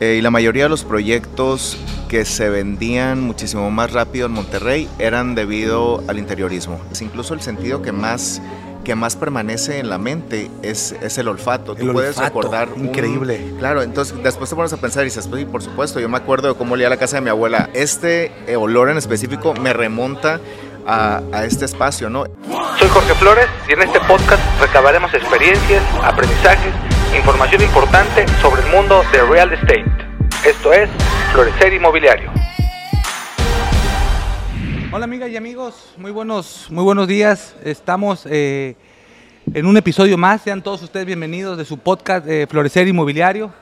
Eh, y la mayoría de los proyectos que se vendían muchísimo más rápido en Monterrey eran debido al interiorismo. Es incluso el sentido que más que más permanece en la mente es, es el olfato. El Tú puedes olfato, recordar. un- increíble. claro, entonces después te pones a pensar y dices, pues, sí, por supuesto, yo me acuerdo de cómo olía la casa de mi abuela. Este eh, olor en específico me remonta a, a este espacio, ¿no? Soy Jorge Flores y en este podcast recabaremos experiencias, aprendizajes, información importante sobre el mundo de real estate. Esto es Florecer Inmobiliario. Hola amigas y amigos, muy buenos, muy buenos días. Estamos eh, en un episodio más. Sean todos ustedes bienvenidos de su podcast eh, Florecer Inmobiliario.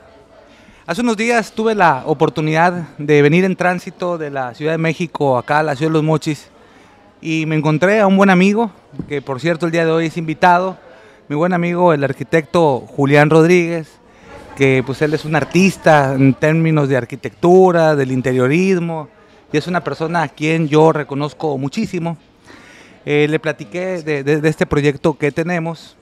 Hace unos días tuve la oportunidad de venir en tránsito de la Ciudad de México acá a la Ciudad de los Mochis y me encontré a un buen amigo, que por cierto el día de hoy es invitado, mi buen amigo el arquitecto Julián Rodríguez, que pues él es un artista en términos de arquitectura, del interiorismo, y es una persona a quien yo reconozco muchísimo. Eh, le platiqué de, de- de este proyecto que tenemos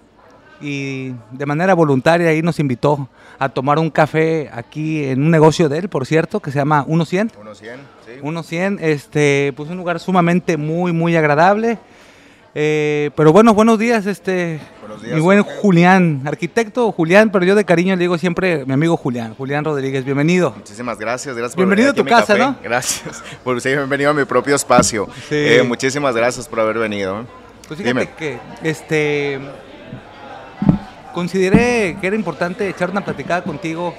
y de manera voluntaria ahí nos invitó a tomar un café aquí en un negocio de él, por cierto, que se llama 100. Unos 100, sí. 100, este, pues un lugar sumamente muy, muy agradable. Eh, pero bueno, buenos días, este, Buenos días, mi buen Jorge. Julián, arquitecto Julián, pero yo de cariño le digo siempre mi amigo Julián, Julián Rodríguez, bienvenido. Muchísimas gracias, gracias Bienvenido venir a tu casa. ¿no? Gracias. Por sí, bienvenido a mi propio espacio. Sí. Eh, muchísimas gracias por haber venido. Pues fíjate Dime. que este consideré que era importante echar una platicada contigo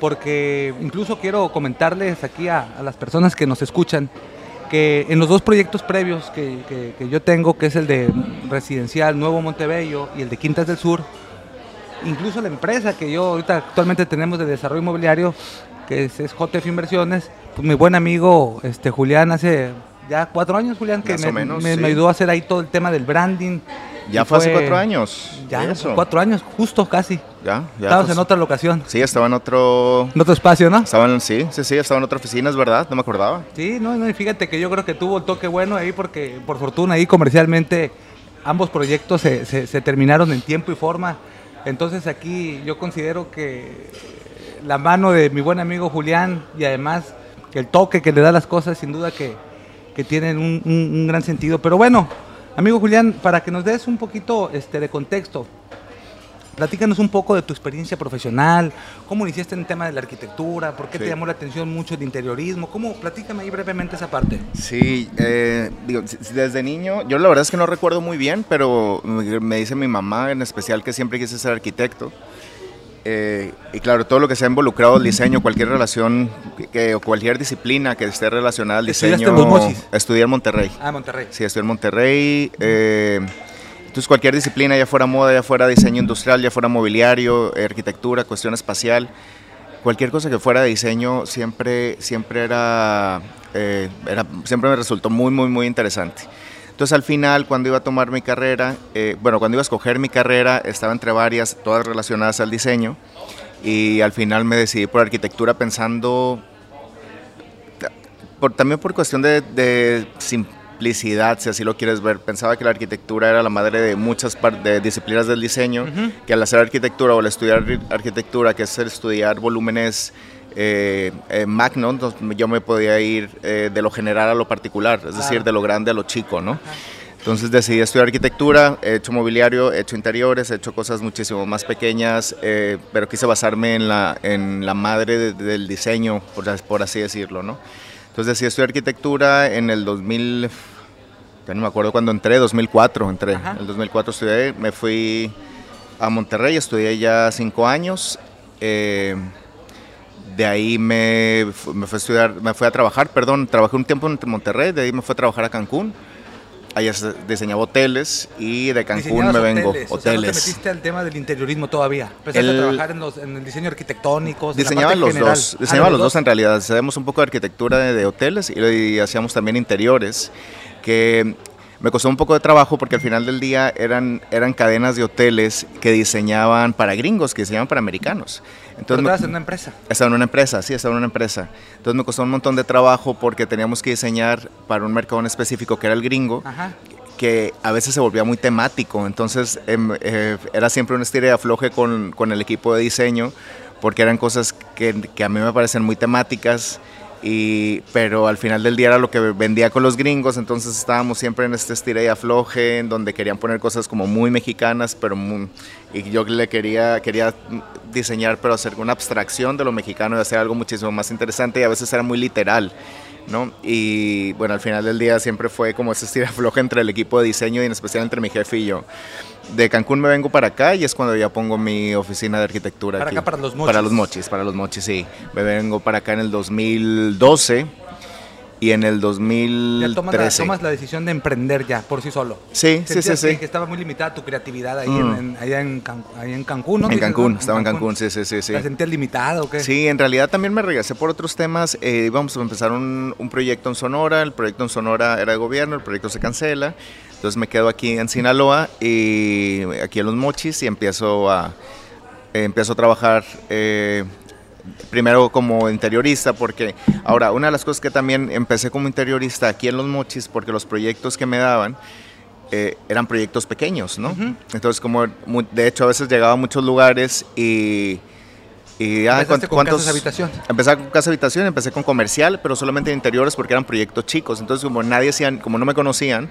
porque incluso quiero comentarles aquí a, a las personas que nos escuchan en los dos proyectos previos que, que- que yo tengo, que es el de Residencial Nuevo Montebello y el de Quintas del Sur, incluso la empresa que yo ahorita actualmente tenemos de desarrollo inmobiliario, que es, es JF Inversiones, pues mi buen amigo este Julián hace ya cuatro años, Julián, que me, o menos, me- sí. me ayudó a hacer ahí todo el tema del branding. Ya fue hace cuatro años. Ya, Eso. cuatro años, justo casi. Ya, ya. Estabas pues, en otra locación, Sí, estaba en otro. en otro espacio, ¿no? Estaba en, sí, sí, sí, estaba en otra oficina, es verdad, no me acordaba. Sí, no, no, y fíjate que yo creo que tuvo el toque bueno ahí porque por fortuna ahí comercialmente ambos proyectos se, se- se terminaron en tiempo y forma. Entonces aquí yo considero que la mano de mi buen amigo Julián y además el toque que le da las cosas sin duda que, que tienen un, un- un gran sentido. Pero bueno, amigo Julián, para que nos des un poquito este, de contexto, Platícanos un poco de tu experiencia profesional, cómo iniciaste en el tema de la arquitectura, por qué te llamó la atención mucho el interiorismo, cómo, platícame ahí brevemente esa parte. Sí, eh, digo, desde niño, yo la verdad es que no recuerdo muy bien, pero me me dice mi mamá en especial que siempre quise ser arquitecto. Eh, y claro, todo lo que se ha involucrado al diseño, cualquier relación que- o cualquier disciplina que esté relacionada al ¿Estudiaste diseño. en? Estudié en Monterrey. Ah, Monterrey. Sí, estudié en Monterrey. eh, entonces, cualquier disciplina, ya fuera moda, ya fuera diseño industrial, ya fuera mobiliario, arquitectura, cuestión espacial, cualquier cosa que fuera de diseño siempre, siempre era, eh, era, siempre me resultó muy, muy, muy interesante. Entonces, al final, cuando iba a tomar mi carrera, eh, bueno, cuando iba a escoger mi carrera, estaba entre varias, todas relacionadas al diseño, y al final me decidí por arquitectura pensando por, también por cuestión de, de simplicidad, si así lo quieres ver. Pensaba que la arquitectura era la madre de muchas de disciplinas del diseño, que al hacer arquitectura o al estudiar arqui- arquitectura, que es el estudiar volúmenes eh, eh, magno, entonces yo me podía ir eh, de lo general a lo particular, es decir, de lo grande a lo chico, ¿no? Entonces decidí estudiar arquitectura, he hecho mobiliario, he hecho interiores, he hecho cosas muchísimo más pequeñas, eh, pero quise basarme en la, en la madre de- del diseño, por, por así decirlo, ¿no? Entonces decidí estudiar arquitectura en el 2000, ya no me acuerdo cuándo entré, 2004 entré. En el 2004 estudié, me fui a Monterrey, estudié ya cinco años. eh, de ahí me, me fui a estudiar, me fui a trabajar, perdón, trabajé un tiempo en Monterrey, de ahí me fui a trabajar a Cancún. Allá se- diseñaba hoteles y de Cancún me vengo. hoteles, o sea, no te metiste al tema del interiorismo todavía. Empezaste El- a trabajar en, los- en el diseño arquitectónico. Diseñaba los general. dos, Ah, diseñaba los dos en realidad. Hacíamos un poco de arquitectura de, de hoteles y, y hacíamos también interiores, que me costó un poco de trabajo porque al final del día eran, eran cadenas de hoteles que diseñaban para gringos, que diseñaban para americanos. Pero Entonces, me- estabas en una empresa. estaba en una empresa, sí, estaba en una empresa. Entonces me costó un montón de trabajo porque teníamos que diseñar para un mercado en específico que era el gringo, Ajá. que a veces se volvía muy temático. Entonces em, eh, era siempre un estira y afloje con, con el equipo de diseño porque eran cosas que, que a mí me parecen muy temáticas. Y, pero al final del día era lo que vendía con los gringos, entonces estábamos siempre en este estira y afloje, en donde querían poner cosas como muy mexicanas, pero muy, y yo le quería, quería diseñar, pero hacer una abstracción de lo mexicano y hacer algo muchísimo más interesante y a veces era muy literal. ¿no? Y bueno, al final del día siempre fue como ese estira afloje entre el equipo de diseño y en especial entre mi jefe y yo de Cancún me vengo para acá y es cuando ya pongo mi oficina de arquitectura para aquí. Acá para los mochis. Para los mochis, para los mochis, sí. Me vengo para acá en el 2012 y en el 2013. Ya tomas la, tomas la decisión de emprender ya por sí solo. Sí, sí, sí, sí. Que estaba muy limitada tu creatividad ahí, mm. en, allá en, Can, ahí en Cancún, ¿no? En Cancún, estaba en Cancún, sí, sí, sí. sí. ¿La sentías limitada o qué? Sí, en realidad también me regresé por otros temas. Eh, íbamos a empezar un, un proyecto en Sonora, el proyecto en Sonora era de gobierno, el proyecto se cancela. Entonces me quedo aquí en Sinaloa y aquí en Los Mochis y empiezo a, empiezo a trabajar eh, primero como interiorista porque ahora una de las cosas que también empecé como interiorista aquí en Los Mochis porque los proyectos que me daban eh, eran proyectos pequeños, ¿no? Entonces como de hecho a veces llegaba a muchos lugares y... Y, ah, ¿Empezaste con casas habitación? Empecé con casa habitación, empecé con comercial, pero solamente en interiores porque eran proyectos chicos. Entonces, como nadie como no me conocían,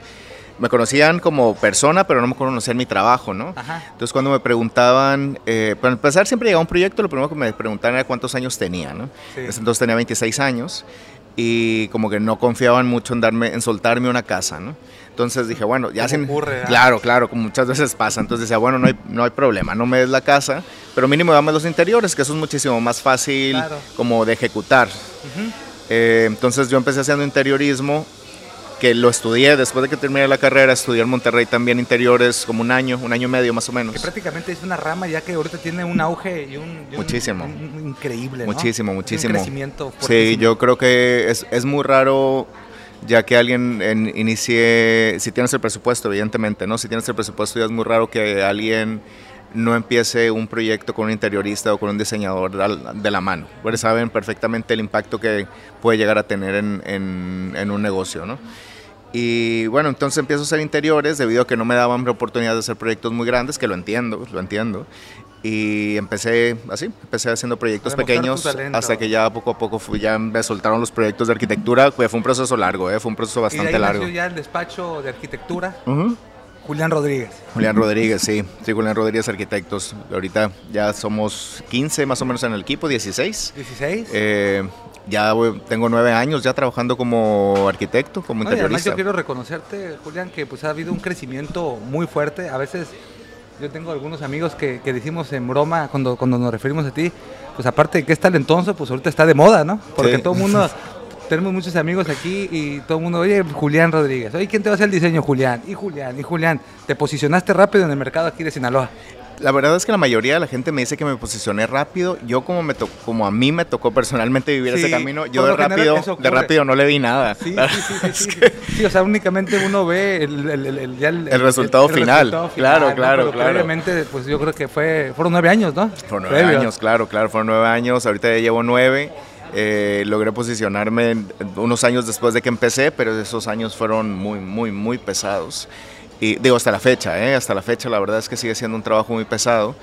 me conocían como persona, pero no me conocían mi trabajo, ¿no? Entonces cuando me preguntaban, eh, para empezar siempre llegaba un proyecto, lo primero que me preguntaban era cuántos años tenía, ¿no? Entonces tenía 26 años y como que no confiaban mucho en darme, en soltarme una casa, ¿no? Entonces dije, bueno, ya se ocurre, ¿ah? Claro, claro, como muchas veces pasa. Entonces decía, bueno, no hay, no hay problema, no me des la casa, pero mínimo dame los interiores, que eso es muchísimo más fácil como de ejecutar. Eh, entonces yo empecé haciendo interiorismo que lo estudié después de que terminé la carrera, estudié en Monterrey también interiores como un año, un año y medio más o menos. Que prácticamente es una rama ya que ahorita tiene un auge y un... muchísimo. increíble, Muchísimo, muchísimo. Un crecimiento. Sí, yo creo que es, es muy raro ya que alguien inicie, si tienes el presupuesto, evidentemente, ¿no? Si tienes el presupuesto ya es muy raro que alguien no empiece un proyecto con un interiorista o con un diseñador de la mano, porque saben perfectamente el impacto que puede llegar a tener en, en, en un negocio, ¿no? Y bueno, entonces empiezo a hacer interiores debido a que no me daban oportunidad de hacer proyectos muy grandes, que lo entiendo, lo entiendo. Y empecé así, empecé haciendo proyectos pequeños hasta que ya poco a poco fui, ya me soltaron los proyectos de arquitectura. Fue un proceso largo, ¿eh? fue un proceso bastante ¿Y de largo. ya el despacho de arquitectura? Julián Rodríguez. Julián Rodríguez, sí. Sí, Julián Rodríguez Arquitectos. Ahorita ya somos 15 más o menos en el equipo, 16. ¿16? Eh, ya tengo nueve años ya trabajando como arquitecto, como interiorista. Además yo quiero reconocerte, Julián, que pues ha habido un crecimiento muy fuerte. A veces yo tengo algunos amigos que, que decimos en broma cuando, cuando nos referimos a ti, pues aparte de que es talentoso, pues ahorita está de moda, ¿no? Porque todo el mundo, tenemos muchos amigos aquí y todo el mundo, oye, Julián Rodríguez, oye, ¿quién te va a hacer el diseño? Julián, y Julián, y Julián. Te posicionaste rápido en el mercado aquí de Sinaloa. La verdad es que la mayoría de la gente me dice que me posicioné rápido. Yo como me como a mí me tocó personalmente vivir ese camino, yo de rápido, de rápido no le vi nada. Sí, sí, sí, sí, o sea, únicamente uno ve el, el, el, el resultado, final. Claro, claro, claro. Previamente, pues yo creo que fue, fueron nueve años, ¿no? Fueron nueve años, claro, claro, fueron nueve años. Ahorita ya llevo nueve. Eh, logré posicionarme unos años después de que empecé, pero esos años fueron muy, muy, muy pesados. Y digo, hasta la fecha, ¿eh? hasta la fecha la verdad es que sigue siendo un trabajo muy pesado.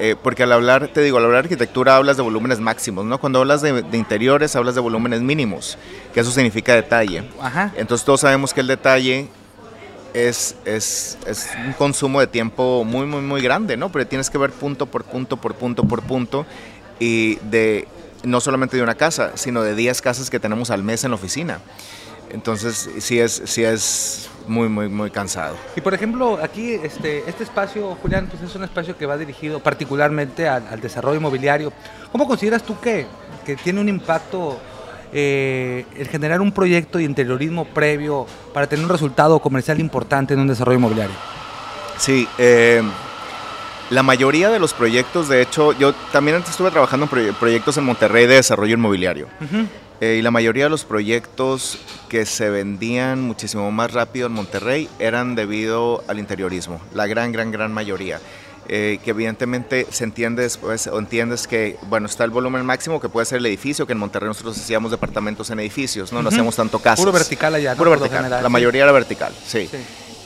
Eh, porque al hablar, te digo, al hablar de arquitectura hablas de volúmenes máximos, ¿no? Cuando hablas de, interiores hablas de volúmenes mínimos, que eso significa detalle. Ajá. Entonces todos sabemos que el detalle es, es, es, un consumo de tiempo muy, muy, muy grande, ¿no? Pero tienes que ver punto por punto, por punto, por punto, y de no solamente de una casa, sino de 10 casas que tenemos al mes en la oficina. Entonces, sí es, sí es muy, muy, muy cansado. Y por ejemplo, aquí este, este espacio, Julián, pues es un espacio que va dirigido particularmente al, desarrollo inmobiliario. ¿Cómo consideras tú que, que tiene un impacto eh, el generar un proyecto de interiorismo previo para tener un resultado comercial importante en un desarrollo inmobiliario? Sí, eh, la mayoría de los proyectos, de hecho, yo también antes estuve trabajando en proyectos en Monterrey de desarrollo inmobiliario. Eh, y la mayoría de los proyectos que se vendían muchísimo más rápido en Monterrey eran debido al interiorismo, la gran, gran, gran mayoría. Eh, que evidentemente se entiende después, o entiendes que, bueno, está el volumen máximo que puede ser el edificio, que en Monterrey nosotros hacíamos departamentos en edificios, no, no hacíamos tanto casas. Puro vertical allá, Puro vertical, la mayoría era vertical, sí.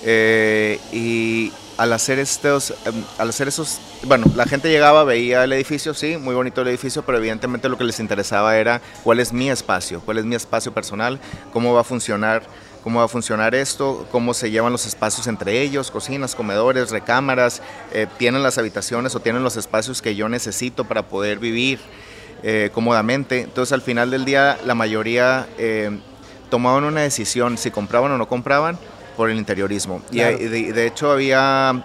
Eh, y al hacer estos, em, al hacer esos, bueno, la gente llegaba, veía el edificio, sí, muy bonito el edificio, pero evidentemente lo que les interesaba era cuál es mi espacio, cuál es mi espacio personal, cómo va a funcionar cómo va a funcionar esto, cómo se llevan los espacios entre ellos, cocinas, comedores, recámaras, eh, tienen las habitaciones o tienen los espacios que yo necesito para poder vivir eh, cómodamente. Entonces al final del día la mayoría eh, tomaban una decisión si compraban o no compraban por el interiorismo. Y de, de, hecho había,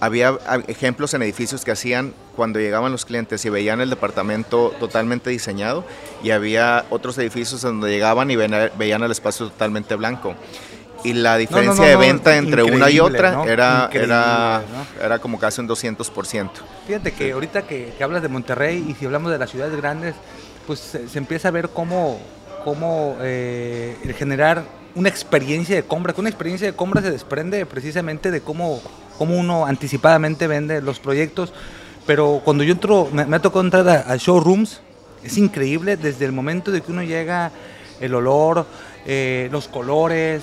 había ejemplos en edificios que hacían cuando llegaban los clientes y veían el departamento totalmente diseñado y había otros edificios donde llegaban y veían el espacio totalmente blanco. Y la diferencia de venta entre una y otra era, era, era como casi un 200%. Fíjate que ahorita que, hablas de Monterrey y si hablamos de las ciudades grandes, pues se, empieza a ver cómo, cómo eh, el generar una experiencia de compra, que una experiencia de compra se desprende precisamente de cómo, cómo uno anticipadamente vende los proyectos. Pero cuando yo entro, me, ha tocado entrar a, showrooms, es increíble desde el momento de que uno llega, el olor, eh, los colores,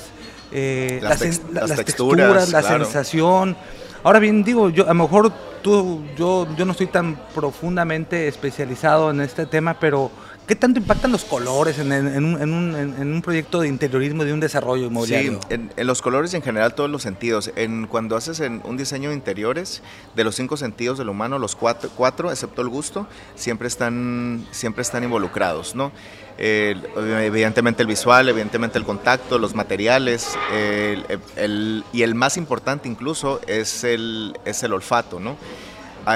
eh, las, texturas, la sensación. Ahora bien, digo, yo a lo mejor tú, yo, yo no estoy tan profundamente especializado en este tema, pero ¿Qué tanto impactan los colores en, un, proyecto de interiorismo, de un desarrollo inmobiliario? Sí, en, los colores y en general todos los sentidos. En, cuando haces un diseño de interiores, de los cinco sentidos del humano, los cuatro, cuatro excepto el gusto, siempre están, siempre están involucrados, ¿no? evidentemente el visual, evidentemente el contacto, los materiales, y el más importante incluso es el, es el olfato, ¿no?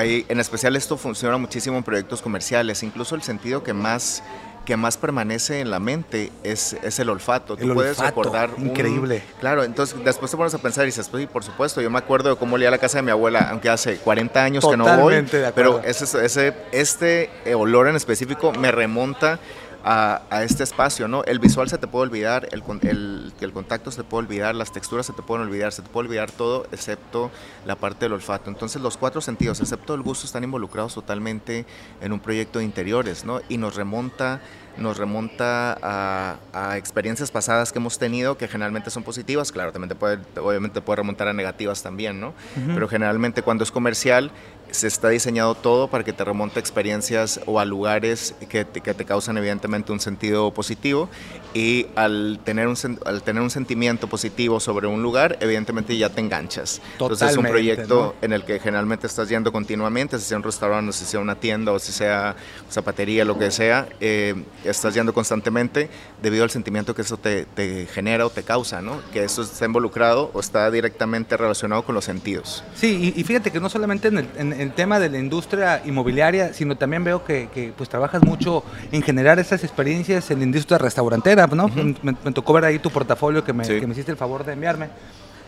En especial esto funciona muchísimo en proyectos comerciales, incluso el sentido que más que más permanece en la mente es, es el olfato. Tú puedes recordar. Increíble. claro, entonces después te pones a pensar y dices, pues, por supuesto, yo me acuerdo de cómo olía la casa de mi abuela, aunque hace 40 años que no voy. Pero ese, ese, este olor en específico me remonta a, este espacio, ¿no? El visual se te puede olvidar, el, el, el contacto se te puede olvidar, las texturas se te pueden olvidar, se te puede olvidar todo excepto la parte del olfato. Entonces los cuatro sentidos, excepto el gusto, están involucrados totalmente en un proyecto de interiores, ¿no? Y nos remonta nos remonta a, experiencias pasadas que hemos tenido que generalmente son positivas, claro, también te puede, obviamente puede remontar a negativas también, ¿no? Pero generalmente cuando es comercial se está diseñado todo para que te remonte a experiencias o a lugares que te, que te causan evidentemente un sentido positivo y al tener, un, al tener un sentimiento positivo sobre un lugar, evidentemente ya te enganchas. Entonces es un proyecto en el que generalmente estás yendo continuamente, si sea un restaurante, si sea una tienda o si sea zapatería, lo que sea, eh, estás yendo constantemente debido al sentimiento que eso te, te, genera o te causa, ¿no? Que eso está involucrado o está directamente relacionado con los sentidos. Sí, y, fíjate que no solamente en el, en el, tema de la industria inmobiliaria, sino también veo que, que pues trabajas mucho en generar esas experiencias en la industria restaurantera ¿no? me, tocó ver ahí tu portafolio que me, que me, hiciste el favor de enviarme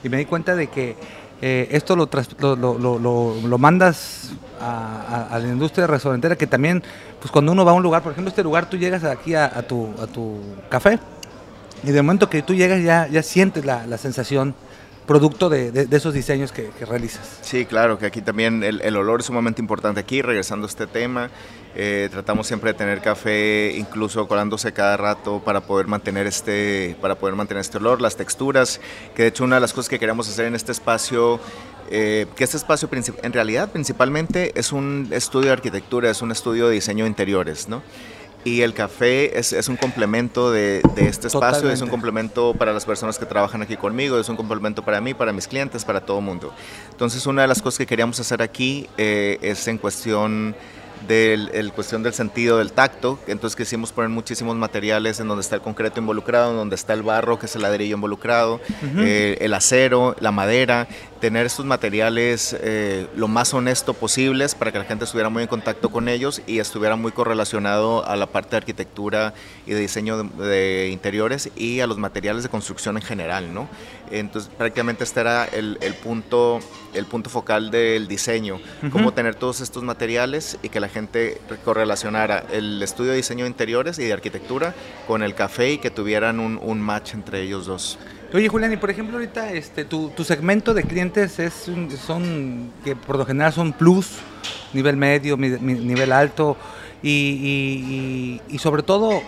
y me di cuenta de que eh, esto lo, lo, lo, lo, mandas a, a, la industria restaurantera que también, pues cuando uno va a un lugar, por ejemplo, este lugar tú llegas aquí a, a tu, a tu café y de momento que tú llegas ya, ya sientes la, la sensación producto de, de, esos diseños que, que, realizas. Sí, claro, que aquí también el, el, olor es sumamente importante. Aquí, regresando a este tema, eh, tratamos siempre de tener café incluso colándose cada rato para poder mantener este, para poder mantener este olor, las texturas, que de hecho una de las cosas que queremos hacer en este espacio eh, que este espacio en realidad principalmente es un estudio de arquitectura, es un estudio de diseño de interiores, ¿no? Y el café es, es un complemento de, de este espacio, es un complemento para las personas que trabajan aquí conmigo, es un complemento para mí, para mis clientes, para todo el mundo. Entonces, una de las cosas que queríamos hacer aquí eh, es en cuestión del el cuestión del sentido del tacto, entonces quisimos poner muchísimos materiales en donde está el concreto involucrado, en donde está el barro, que es el ladrillo involucrado, eh, el acero, la madera, tener estos materiales eh, lo más honesto posibles para que la gente estuviera muy en contacto con ellos y estuviera muy correlacionado a la parte de arquitectura y de diseño de, interiores y a los materiales de construcción en general, ¿no? Entonces prácticamente este era el, el punto, el punto focal del diseño, cómo tener todos estos materiales y que la gente correlacionara el estudio de diseño de interiores y de arquitectura con el café y que tuvieran un, un match entre ellos dos. Oye, Julián, y por ejemplo, ahorita este, tu, tu segmento de clientes es son que por lo general son plus, nivel medio, nivel alto, y, y, y, sobre todo,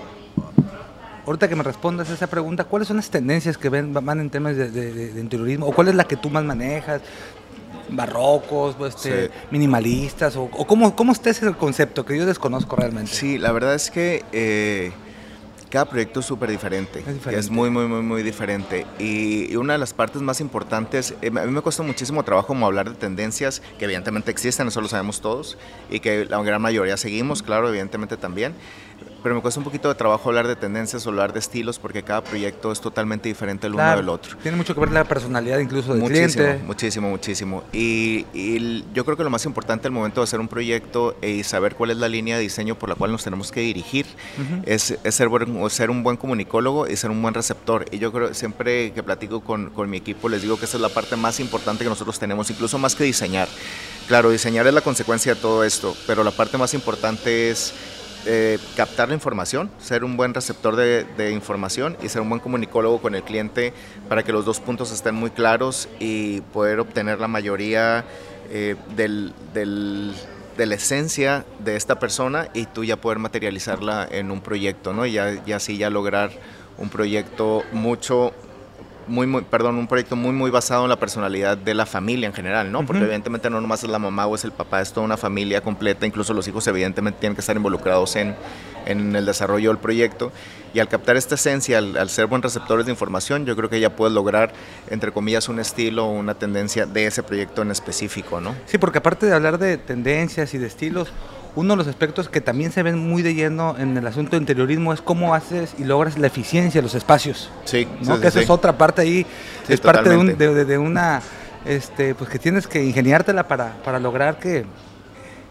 ahorita que me respondas esa pregunta, ¿cuáles son las tendencias que ven, van en temas de, de- de interiorismo? ¿O cuál es la que tú más manejas? ¿Barrocos, o este, Sí. minimalistas? ¿O, o cómo, cómo está ese concepto que yo desconozco realmente? Sí, la verdad es que eh, cada proyecto es súper diferente. Es diferente. Es muy, muy, muy, muy diferente. Y, y una de las partes más importantes, eh, a mí me cuesta muchísimo trabajo como hablar de tendencias que evidentemente existen, eso lo sabemos todos, y que la gran mayoría seguimos, claro, evidentemente también. Pero me cuesta un poquito de trabajo hablar de tendencias o hablar de estilos porque cada proyecto es totalmente diferente el uno Claro, del otro. Tiene mucho que ver la personalidad incluso del Muchísimo, cliente. muchísimo, muchísimo. Y, y yo creo que lo más importante al momento de hacer un proyecto y saber cuál es la línea de diseño por la cual nos tenemos que dirigir Ujú. es, es ser, buen- o ser un buen comunicólogo y ser un buen receptor. Y yo creo, siempre que platico con, con mi equipo, les digo que esa es la parte más importante que nosotros tenemos, incluso más que diseñar. Claro, diseñar es la consecuencia de todo esto, pero la parte más importante es eh, captar la información, ser un buen receptor de, información y ser un buen comunicólogo con el cliente para que los dos puntos estén muy claros y poder obtener la mayoría eh, del, del- de la esencia de esta persona y tú ya poder materializarla en un proyecto, ¿no? Y ya, y así ya lograr un proyecto mucho muy, muy, perdón, un proyecto muy, muy basado en la personalidad de la familia en general, ¿no? Porque evidentemente no nomás es la mamá o es el papá, es toda una familia completa, incluso los hijos evidentemente tienen que estar involucrados en, en el desarrollo del proyecto. Y al captar esta esencia, al, al ser buen receptores de información, yo creo que ya puedes lograr, entre comillas, un estilo o una tendencia de ese proyecto en específico, ¿no? Sí, porque aparte de hablar de tendencias y de estilos, uno de los aspectos que también se ven muy de lleno en el asunto de interiorismo es cómo haces y logras la eficiencia de los espacios. Sí, ¿no? sí, que esa sí. es otra parte ahí, Sí, es parte de, un- de- de- de una, este, pues que tienes que ingeniártela para, para lograr que,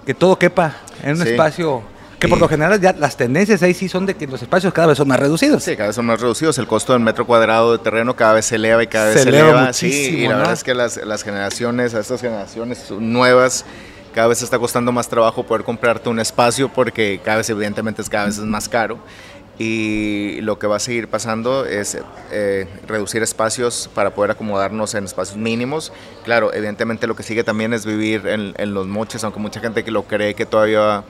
que todo quepa en un espacio, que por lo general ya las tendencias ahí sí son de que los espacios cada vez son más reducidos. Sí, cada vez son más reducidos. El costo del metro cuadrado de terreno cada vez se eleva y cada vez Se se, eleva eleva. Sí, y la ¿no? verdad es que las, las generaciones, a estas generaciones nuevas, cada vez está costando más trabajo poder comprarte un espacio porque cada vez, evidentemente, es cada vez es más caro. Y lo que va a seguir pasando es eh, reducir espacios para poder acomodarnos en espacios mínimos. Claro, evidentemente lo que sigue también es vivir en, en los moches, aunque mucha gente que lo cree que todavía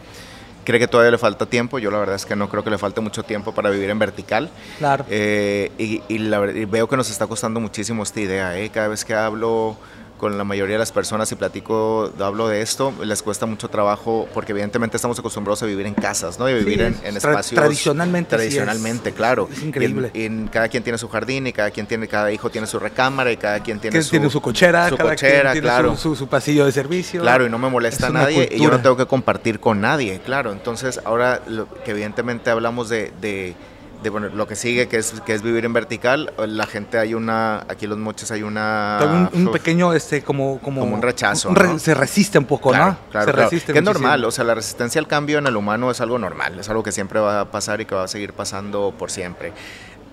cree que todavía le falta tiempo. Yo la verdad es que no creo que le falte mucho tiempo para vivir en vertical. Claro. Eh, y, y la y veo que nos está costando muchísimo esta idea. ¿eh? Cada vez que hablo con la mayoría de las personas y platico, hablo de esto, les cuesta mucho trabajo porque evidentemente estamos acostumbrados a vivir en casas, ¿no? Y a vivir en, en tra- espacios tradicionalmente es. tradicionalmente, claro. Es increíble. Y en, en cada quien tiene su jardín y cada quien tiene, cada hijo tiene su recámara y cada quien tiene su tiene su cochera, su cada cochera, quien tiene claro. su, su- su pasillo de servicio. Claro, y no me molesta Es a nadie y yo no tengo que compartir con nadie, claro. Entonces, ahora lo que evidentemente hablamos de, de, de, bueno, lo que sigue, que es, que es vivir en vertical, la gente hay una, aquí en los moches hay una... Un, pequeño, este, como, como, Como un rechazo, un re- ¿no? Se resiste un poco, Claro, ¿no? claro, se claro. resiste Que es normal, o sea, la resistencia al cambio en el humano es algo normal, es algo que siempre va a pasar y que va a seguir pasando por siempre.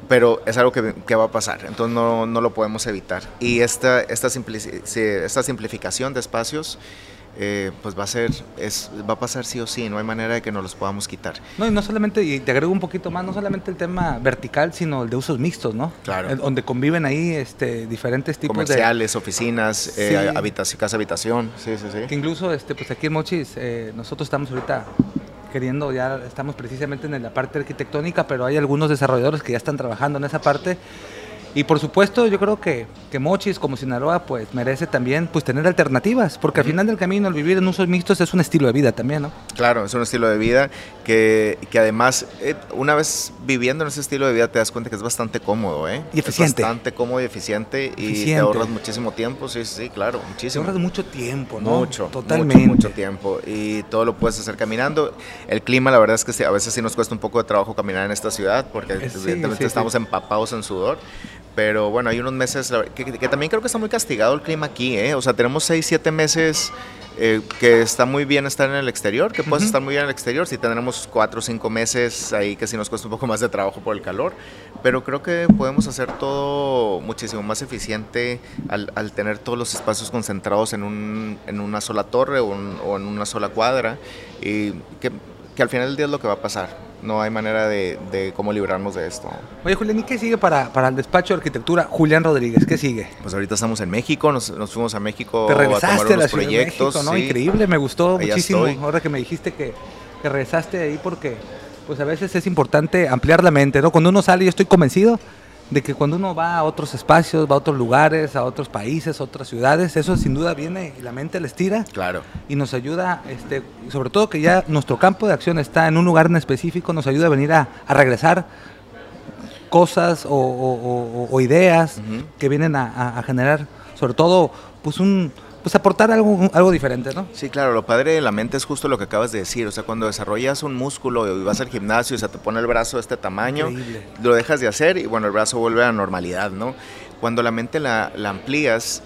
Pero es algo que, que va a pasar, entonces no, no lo podemos evitar. Y esta, esta, sí, esta simplificación de espacios, eh, pues va a ser, es, va a pasar sí o sí, no hay manera de que nos los podamos quitar. No, y no solamente, y te agrego un poquito más, no solamente el tema vertical, sino el de usos mixtos, ¿no? Claro. El- donde conviven ahí este, diferentes tipos de... Comerciales, oficinas, eh, habitación, casa habitación, sí, sí, sí. Que incluso, este, pues aquí en Mochis, eh, nosotros estamos ahorita queriendo, ya estamos precisamente en la parte arquitectónica, pero hay algunos desarrolladores que ya están trabajando en esa parte. Y por supuesto, yo creo que, que Mochis, como Sinaloa, pues merece también pues tener alternativas, porque al final del camino el vivir en usos mixtos es un estilo de vida también, ¿no? Claro, es un estilo de vida que, que además, eh, una vez viviendo en ese estilo de vida, te das cuenta que es bastante cómodo, ¿eh? Y eficiente. Es bastante cómodo y eficiente, y te ahorras muchísimo tiempo, sí, sí, claro, Te muchísimo. ahorras mucho tiempo, ¿no? Mucho, Totalmente. mucho, mucho tiempo. Y todo lo puedes hacer caminando. El clima, la verdad es que sí, a veces sí nos cuesta un poco de trabajo caminar en esta ciudad, porque Eh, sí, evidentemente sí, estamos sí. empapados en sudor. Pero bueno, hay unos meses que, que también creo que está muy castigado el clima aquí, ¿eh? O sea, tenemos 6, 7 meses eh, que está muy bien estar en el exterior, que puedes estar muy bien en el exterior. Si tendremos 4 o 5 meses ahí que sí nos cuesta un poco más de trabajo por el calor. Pero creo que podemos hacer todo muchísimo más eficiente al, al tener todos los espacios concentrados en, un, en una sola torre o, un- o en una sola cuadra. Y que, que al final del día es lo que va a pasar. No hay manera de, de cómo librarnos de esto. Oye, Julián, ¿y qué sigue para, para el despacho de arquitectura Julián Rodríguez? ¿Qué sigue? Pues ahorita estamos en México, nos, nos fuimos a México Te a tomar regresaste a, unos la de proyectos. México, ¿no? sí. Increíble, me gustó Allá muchísimo. estoy. Ahora que me dijiste que, que regresaste ahí porque pues a veces es importante ampliar la mente, ¿no? Cuando uno sale, yo estoy convencido de que cuando uno va a otros espacios, va a otros lugares, a otros países, a otras ciudades, eso sin duda viene y la mente le estira. Claro. Y nos ayuda, este, sobre todo que ya nuestro campo de acción está en un lugar en específico, nos ayuda a venir a, a regresar cosas o, o- o- o ideas que vienen a, a- a generar, sobre todo, pues un, pues aportar algo, algo diferente, ¿no? Sí, claro, lo padre de la mente es justo lo que acabas de decir. O sea, cuando desarrollas un músculo y vas al gimnasio y se te pone el brazo de este tamaño, Increíble. lo dejas de hacer y bueno, el brazo vuelve a la normalidad, ¿no? Cuando la mente la, la amplías,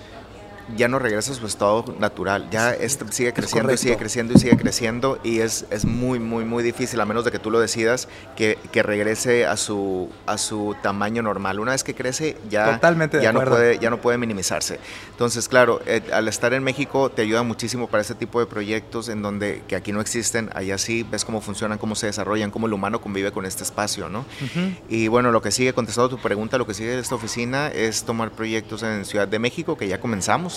ya no regresa a su estado natural. Ya este sigue creciendo y sigue creciendo y sigue creciendo y es, es muy, muy, muy difícil, a menos de que tú lo decidas, que, que regrese a su, a su tamaño normal. Una vez que crece, ya, Totalmente ya, no, puede, ya no puede minimizarse. Entonces, claro, eh, al estar en México te ayuda muchísimo para este tipo de proyectos en donde que aquí no existen, allá sí ves cómo funcionan, cómo se desarrollan, cómo el humano convive con este espacio, ¿no? Y bueno, lo que sigue, contestando tu pregunta, lo que sigue de esta oficina es tomar proyectos en Ciudad de México, que ya comenzamos.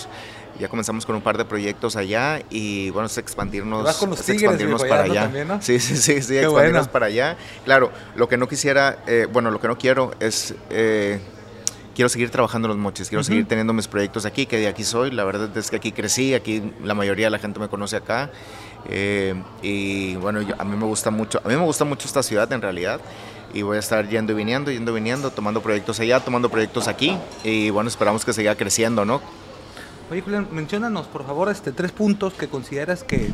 Ya comenzamos con un par de proyectos allá y bueno, es expandirnos, vas con los es expandirnos para allá. También, ¿no? Sí, sí, sí, sí expandirnos bueno. para allá. Claro, lo que no quisiera, eh, bueno, lo que no quiero es... eh, quiero seguir trabajando en los mochis, quiero seguir teniendo mis proyectos aquí, que de aquí soy, la verdad es que aquí crecí, aquí la mayoría de la gente me conoce acá. eh, y bueno, yo- a mí me gusta mucho, a mí me gusta mucho esta ciudad en realidad. Y voy a estar yendo y viniendo, yendo y viniendo, tomando proyectos allá, tomando proyectos aquí. Y bueno, esperamos que siga creciendo, ¿no? Oye, Julián, menciónanos, por favor, este, tres puntos que consideras que,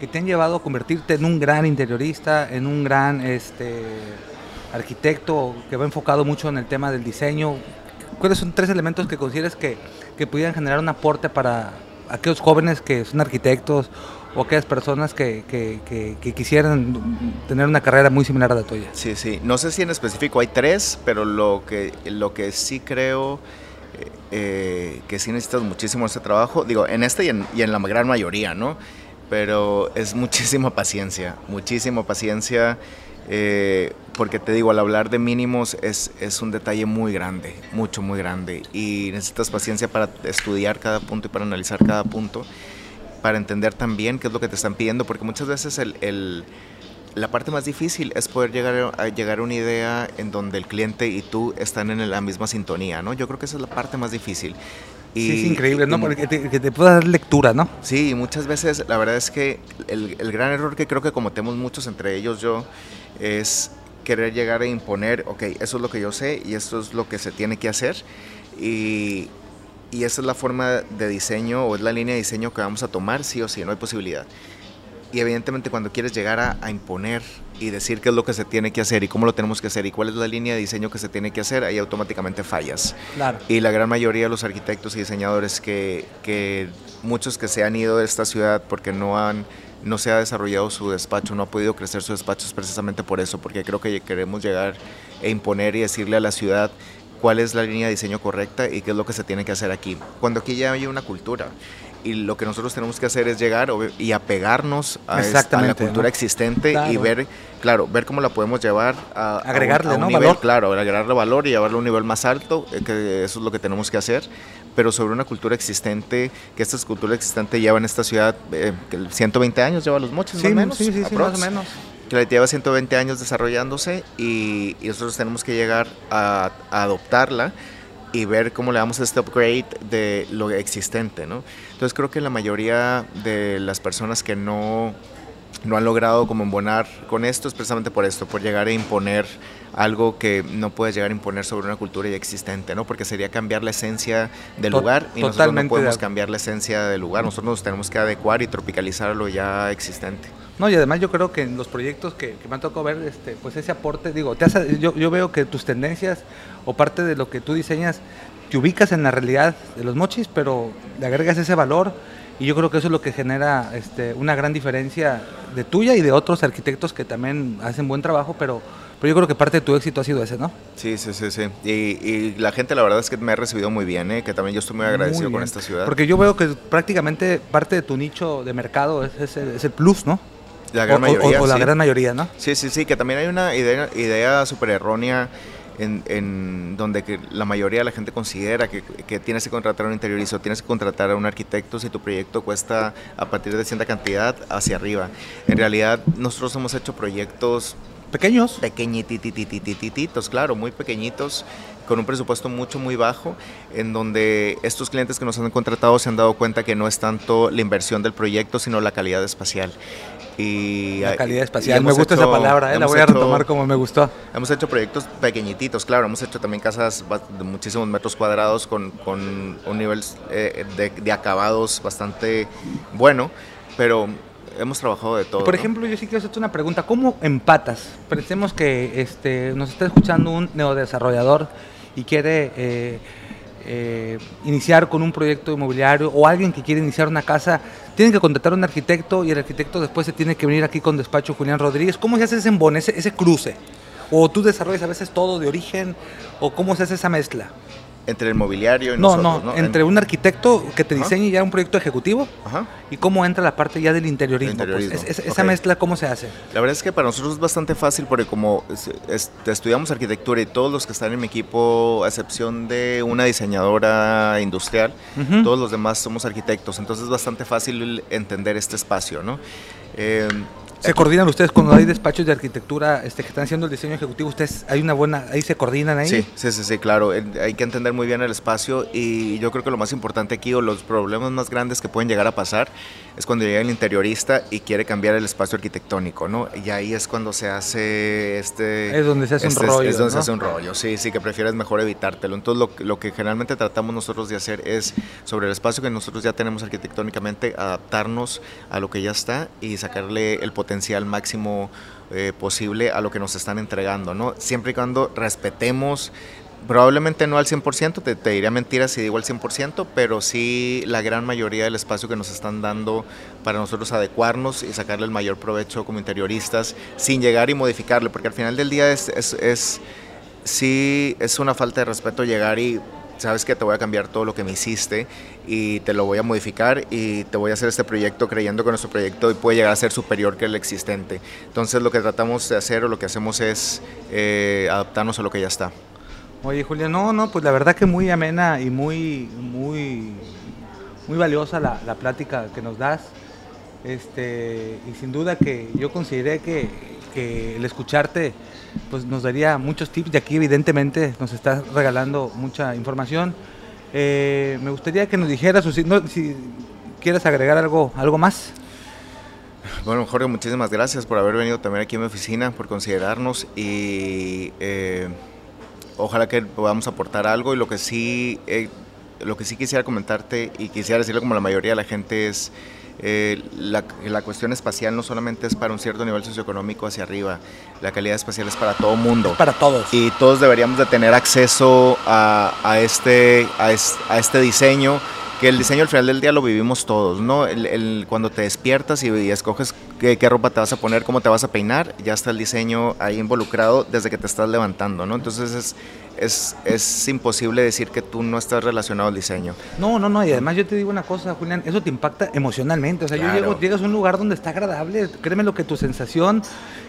que te han llevado a convertirte en un gran interiorista, en un gran este, arquitecto que va enfocado mucho en el tema del diseño. ¿Cuáles son tres elementos que consideras que, que pudieran generar un aporte para aquellos jóvenes que son arquitectos o aquellas personas que, que- quisieran tener una carrera muy similar a la tuya? Sí, sí. No sé si en específico hay tres, pero lo que, lo que sí creo eh, que sí necesitas muchísimo este trabajo, digo, en este y en, y en la gran mayoría, ¿no? Pero es muchísima paciencia, muchísima paciencia, eh, porque te digo, al hablar de mínimos es, es un detalle muy grande, mucho, muy grande, y necesitas paciencia para estudiar cada punto y para analizar cada punto para entender también qué es lo que te están pidiendo, porque muchas veces el- la parte más difícil es poder llegar a, llegar a una idea en donde el cliente y tú están en la misma sintonía, ¿no? Yo creo que esa es la parte más difícil. sí, es increíble, ¿no? y- Porque te, que te pueda dar lectura, ¿no? Sí, muchas veces la verdad es que el, el gran error que creo que cometemos muchos, entre ellos yo, es querer llegar a imponer, ok, eso es lo que yo sé y esto es lo que se tiene que hacer. Y, y esa es la forma de diseño o es la línea de diseño que vamos a tomar, sí o sí, no hay posibilidad. Y evidentemente cuando quieres llegar a, a imponer y decir qué es lo que se tiene que hacer y cómo lo tenemos que hacer y cuál es la línea de diseño que se tiene que hacer, ahí automáticamente fallas. Claro. Y la gran mayoría de los arquitectos y diseñadores que, que muchos que se han ido de esta ciudad porque no han no se ha desarrollado su despacho, no ha podido crecer su despacho es precisamente por eso, porque creo que queremos llegar e imponer y decirle a la ciudad cuál es la línea de diseño correcta y qué es lo que se tiene que hacer aquí. Cuando aquí ya hay una cultura y lo que nosotros tenemos que hacer es llegar y apegarnos a, es- a la cultura ¿no? existente y ver, claro, ver cómo la podemos llevar a, a un- Agregarle, a un ¿no? nivel, Valor. claro, agregarle valor y llevarlo a un nivel más alto, eh, que eso es lo que tenemos que hacer, pero sobre una cultura existente, que esta cultura existente lleva en esta ciudad, eh, que 120 años lleva los mochos, Sí, más o menos. sí, sí, sí, más o menos. Que lleva 120 años desarrollándose y, y nosotros tenemos que llegar a, a adoptarla y ver cómo le damos este upgrade de lo existente, ¿no? Entonces creo que la mayoría de las personas que no, no han logrado como embonar con esto es precisamente por esto, por llegar a imponer algo que no puedes llegar a imponer sobre una cultura ya existente, ¿no? Porque sería cambiar la esencia del lugar y nosotros no podemos cambiar la esencia del lugar, nosotros nos tenemos que adecuar y tropicalizar lo ya existente. No, y además yo creo que en los proyectos que, que me han tocado ver, este, pues ese aporte, digo, te hace- yo, yo veo que tus tendencias o parte de lo que tú diseñas, te ubicas en la realidad de los mochis, pero le agregas ese valor y yo creo que eso es lo que genera este, una gran diferencia de tuya y de otros arquitectos que también hacen buen trabajo, pero, pero yo creo que parte de tu éxito ha sido ese, ¿no? Sí, sí, sí, sí. Y, y la gente la verdad es que me ha recibido muy bien, ¿eh? que también yo estoy muy agradecido Muy con esta ciudad. Porque yo veo que prácticamente parte de tu nicho de mercado es ese, ese plus, ¿no? la gran o, o- mayoría, o la sí. gran mayoría, ¿no? Sí, sí, sí, que también hay una idea, idea súper errónea en, en donde que la mayoría de la gente considera que, que tienes que contratar a un interiorista tienes que contratar a un arquitecto si tu proyecto cuesta a partir de cierta cantidad hacia arriba. En realidad, nosotros hemos hecho proyectos pequeños. Pequeñititititititos, claro, muy pequeñitos, con un presupuesto mucho, muy bajo, en donde estos clientes que nos han contratado se han dado cuenta que no es tanto la inversión del proyecto, sino la calidad espacial. Y, la calidad espacial, me gusta esa palabra, ¿eh? la voy a retomar como me gustó. Hemos hecho proyectos pequeñititos, claro, hemos hecho también casas de muchísimos metros cuadrados con, con un nivel eh, de, de acabados bastante bueno, pero hemos trabajado de todo. Por ejemplo, yo sí quiero hacerte una pregunta. ¿Cómo empatas? Pensemos que este, nos está escuchando un neodesarrollador y quiere eh, iniciar con un proyecto inmobiliario o alguien que quiere iniciar una casa. Tienen que contratar a un arquitecto y el arquitecto después se tiene que venir aquí con despacho Julián Rodríguez. ¿Cómo se hace ese embone, ese, ese cruce? ¿O tú desarrollas a veces todo de origen? ¿O cómo se hace esa mezcla? Entre el mobiliario y no, nosotros, ¿no? Entre un arquitecto que te diseñe ya un proyecto ejecutivo y cómo entra la parte ya del interiorismo. Pues, esa mezcla, ¿cómo se hace? La verdad es que para nosotros es bastante fácil porque como estudiamos arquitectura y todos los que están en mi equipo, a excepción de una diseñadora industrial, todos los demás somos arquitectos, entonces es bastante fácil entender este espacio, ¿no? Eh, ¿Se coordinan ustedes cuando hay despachos de arquitectura este, que están haciendo el diseño ejecutivo? ¿Ustedes hay una buena, ahí se coordinan ahí? Sí, sí, sí, sí, claro. Hay que entender muy bien el espacio y yo creo que lo más importante aquí o los problemas más grandes que pueden llegar a pasar es cuando llega el interiorista y quiere cambiar el espacio arquitectónico, ¿no? Y ahí es cuando se hace este... Es donde se hace este, un rollo, Es donde se hace un rollo, sí, sí, que prefieres mejor evitártelo. Entonces lo, lo que generalmente tratamos nosotros de hacer es sobre el espacio que nosotros ya tenemos arquitectónicamente, adaptarnos a lo que ya está y sacarle el potencial máximo eh, posible a lo que nos están entregando, ¿no? Siempre y cuando respetemos, probablemente no al 100%, te, te diría mentiras si digo al 100%, pero sí la gran mayoría del espacio que nos están dando para nosotros adecuarnos y sacarle el mayor provecho como interioristas, sin llegar y modificarle, porque al final del día es, es, es sí es una falta de respeto llegar y sabes que te voy a cambiar todo lo que me hiciste y te lo voy a modificar y te voy a hacer este proyecto creyendo que nuestro proyecto puede llegar a ser superior que el existente. Entonces lo que tratamos de hacer o lo que hacemos es eh, adaptarnos a lo que ya está. Oye Julián, no, no, pues la verdad que muy amena y muy, muy, muy valiosa la, la plática que nos das. Este, y sin duda que yo consideré que, que el escucharte pues nos daría muchos tips. De aquí, evidentemente, nos estás regalando mucha información. Eh, me gustaría que nos dijeras, o si, no, si quieres agregar algo, algo más. Bueno, Jorge, muchísimas gracias por haber venido también aquí a mi oficina, por considerarnos y eh, ojalá que podamos aportar algo. Y lo que sí, eh, lo que sí quisiera comentarte y quisiera decirle como la mayoría de la gente es eh, la, la, cuestión espacial no solamente es para un cierto nivel socioeconómico hacia arriba, la calidad espacial es para todo mundo. Es para todos. Y todos deberíamos de tener acceso a, a este, a, es, a este diseño que el diseño al final del día lo vivimos todos, ¿no? El, el, cuando te despiertas y, y escoges qué, qué, ropa te vas a poner, cómo te vas a peinar, ya está el diseño ahí involucrado desde que te estás levantando, ¿no? Entonces es, es, es imposible decir que tú no estás relacionado al diseño. No, no, no, y además yo te digo una cosa, Julián, eso te impacta emocionalmente, o sea, claro. yo llego, llegas a un lugar donde está agradable, créeme lo que tu sensación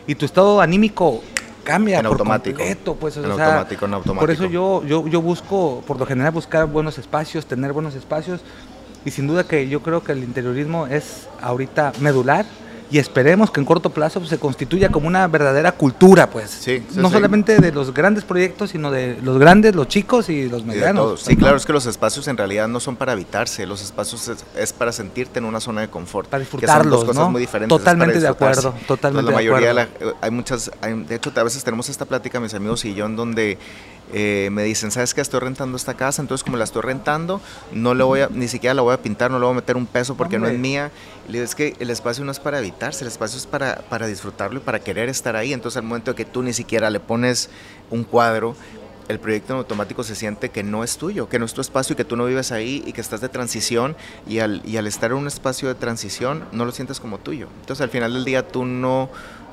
y tu estado anímico cambia en por automático. completo, pues, o en sea, automático, en automático. Por eso yo, yo, yo busco, por lo general, buscar buenos espacios, tener buenos espacios. Y sin duda que yo creo que el interiorismo es ahorita medular y esperemos que en corto plazo pues, se constituya como una verdadera cultura, pues. Sí, sí, no sí. solamente de los grandes proyectos, sino de los grandes, los chicos y los medianos. Y sí, claro, es que los espacios en realidad no son para habitarse, los espacios es, es para sentirte en una zona de confort. Para disfrutarlos, que son dos cosas ¿no? muy diferentes. Totalmente de acuerdo, totalmente Entonces, la mayoría de acuerdo. De la, hay muchas, hay, de hecho a veces tenemos esta plática mis amigos y yo en donde eh, me dicen, ¿sabes qué? Estoy rentando esta casa, entonces como la estoy rentando, no le voy a, ni siquiera la voy a pintar, no le voy a meter un peso porque Hombre. no es mía. Y le digo, es que el espacio no es para evitarse, el espacio es para, para disfrutarlo y para querer estar ahí. Entonces al momento de que tú ni siquiera le pones un cuadro, el proyecto en automático se siente que no es tuyo, que no es tu espacio y que tú no vives ahí y que estás de transición y al, y al estar en un espacio de transición no lo sientes como tuyo. Entonces al final del día tú no,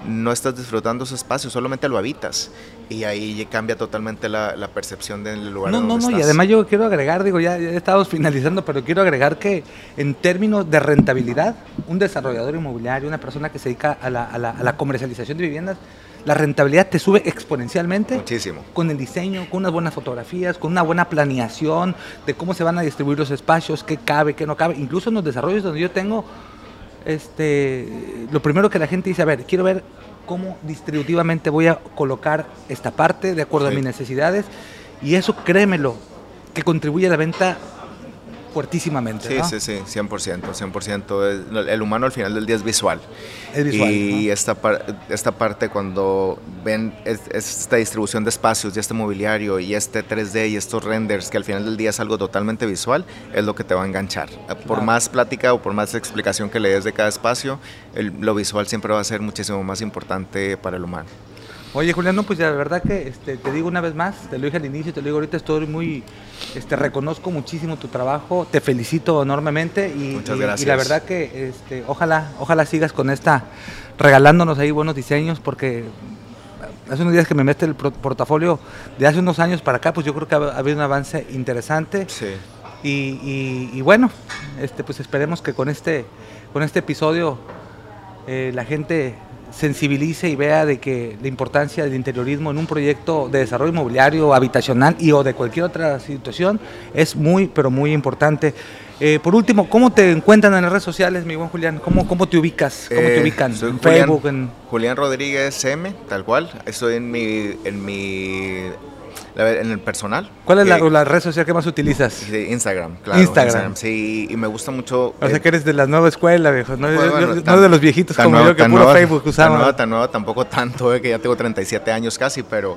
no estás disfrutando ese espacio, solamente lo habitas y ahí cambia totalmente la, la percepción del lugar. No, donde no, no, estás. y además yo quiero agregar, digo, ya, ya estamos finalizando, pero quiero agregar que en términos de rentabilidad, un desarrollador inmobiliario, una persona que se dedica a la, a la, a la comercialización de viviendas, la rentabilidad te sube exponencialmente. Muchísimo. Con el diseño, con unas buenas fotografías, con una buena planeación de cómo se van a distribuir los espacios, qué cabe, qué no cabe. Incluso en los desarrollos donde yo tengo, este, lo primero que la gente dice, a ver, quiero ver cómo distributivamente voy a colocar esta parte de acuerdo Sí. a mis necesidades y eso créemelo que contribuye a la venta fuertísimamente. Sí, ¿no? sí, sí, 100%, 100%. Es- El humano al final del día es visual. Es visual, Y ¿no? esta, par- esta parte cuando ven es- es esta distribución de espacios y este mobiliario y este 3D y estos renders, que al final del día es algo totalmente visual, es lo que te va a enganchar. Por Claro. más plática o por más explicación que le des de cada espacio, el- lo visual siempre va a ser muchísimo más importante para el humano. Oye, Julián, no, pues la verdad que este, te digo una vez más, te lo dije al inicio, te lo digo ahorita, estoy muy, este, reconozco muchísimo tu trabajo, te felicito enormemente y, Muchas y- y gracias. la verdad que este, ojalá, ojalá sigas con esta, regalándonos ahí buenos diseños, porque hace unos días que me mete el portafolio de hace unos años para acá, pues yo creo que ha, ha habido un avance interesante. Sí. Y, y- y bueno, este, pues esperemos que con este, con este episodio eh, la gente sensibilice y vea de que la importancia del interiorismo en un proyecto de desarrollo inmobiliario, habitacional y o de cualquier otra situación es muy, pero muy importante. Eh, por último, ¿cómo te encuentran en las redes sociales, mi buen Julián? ¿Cómo, cómo te ubicas? ¿Cómo te Eh, ubican? soy ¿En Julián- Facebook? En... Julián Rodríguez M, tal cual. Estoy en mi, en mi, en el personal. ¿Cuál es la, que- la red social que más utilizas? Instagram, claro. Instagram. Sí, y me gusta mucho. O sea que eres de la nueva escuela, viejo. No, pues, bueno, yo- tan- no de los viejitos tan como yo que tan puro Facebook Tan usaban. nueva, tan nueva, tampoco tanto, eh, que ya tengo 37 años casi, pero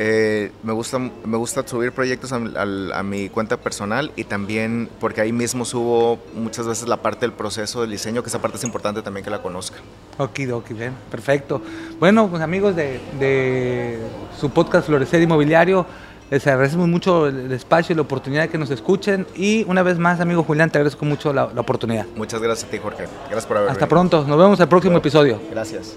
eh, me, gusta, me gusta subir proyectos a, mi cuenta personal y también porque ahí mismo subo muchas veces la parte del proceso del diseño, que esa parte es importante también que la conozca. Okidoki, bien, perfecto. Bueno, pues amigos de, de su podcast Florecer Inmobiliario, les agradecemos mucho el, espacio y la oportunidad de que nos escuchen. Y una vez más, amigo Julián, te agradezco mucho la, la oportunidad. Muchas gracias a ti, Jorge. Gracias por haber Hasta venido. pronto, nos vemos el próximo episodio. Gracias.